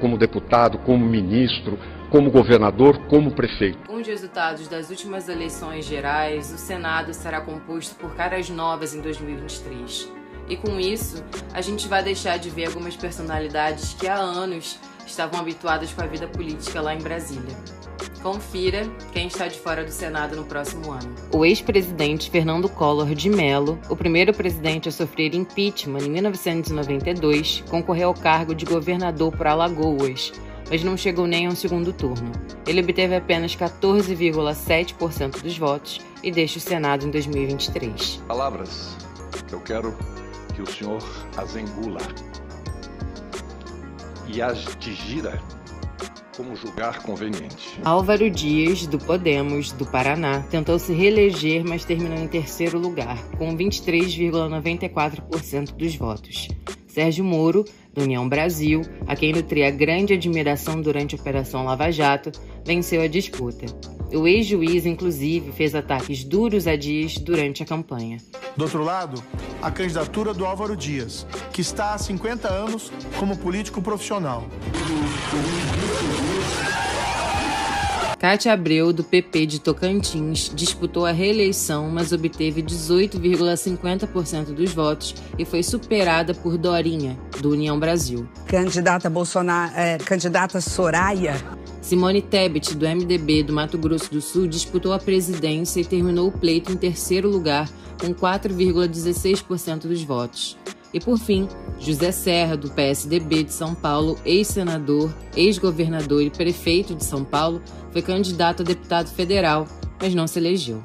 Como deputado, como ministro, como governador, como prefeito. Com os resultados das últimas eleições gerais, o Senado será composto por caras novas em 2023. E com isso, a gente vai deixar de ver algumas personalidades que há anos estavam habituadas com a vida política lá em Brasília. Confira quem está de fora do Senado no próximo ano. O ex-presidente Fernando Collor de Mello, o primeiro presidente a sofrer impeachment em 1992, concorreu ao cargo de governador por Alagoas, mas não chegou nem ao segundo turno. Ele obteve apenas 14,7% dos votos e deixa o Senado em 2023. Palavras que eu quero que o senhor as engula e as digira como julgar conveniente. Álvaro Dias, do Podemos, do Paraná, tentou se reeleger, mas terminou em terceiro lugar, com 23,94% dos votos. Sérgio Moro, do União Brasil, a quem nutria grande admiração durante a Operação Lava Jato, venceu a disputa. O ex-juiz, inclusive, fez ataques duros a Dias durante a campanha. Do outro lado, a candidatura do Álvaro Dias, que está há 50 anos como político profissional. Cátia Abreu, do PP de Tocantins, disputou a reeleição, mas obteve 18,50% dos votos e foi superada por Dorinha, do União Brasil. Candidata Bolsonaro, é, candidata Soraya. Simone Tebet, do MDB do Mato Grosso do Sul, disputou a presidência e terminou o pleito em terceiro lugar, com 4,16% dos votos. E por fim, José Serra, do PSDB de São Paulo, ex-senador, ex-governador e prefeito de São Paulo, foi candidato a deputado federal, mas não se elegeu.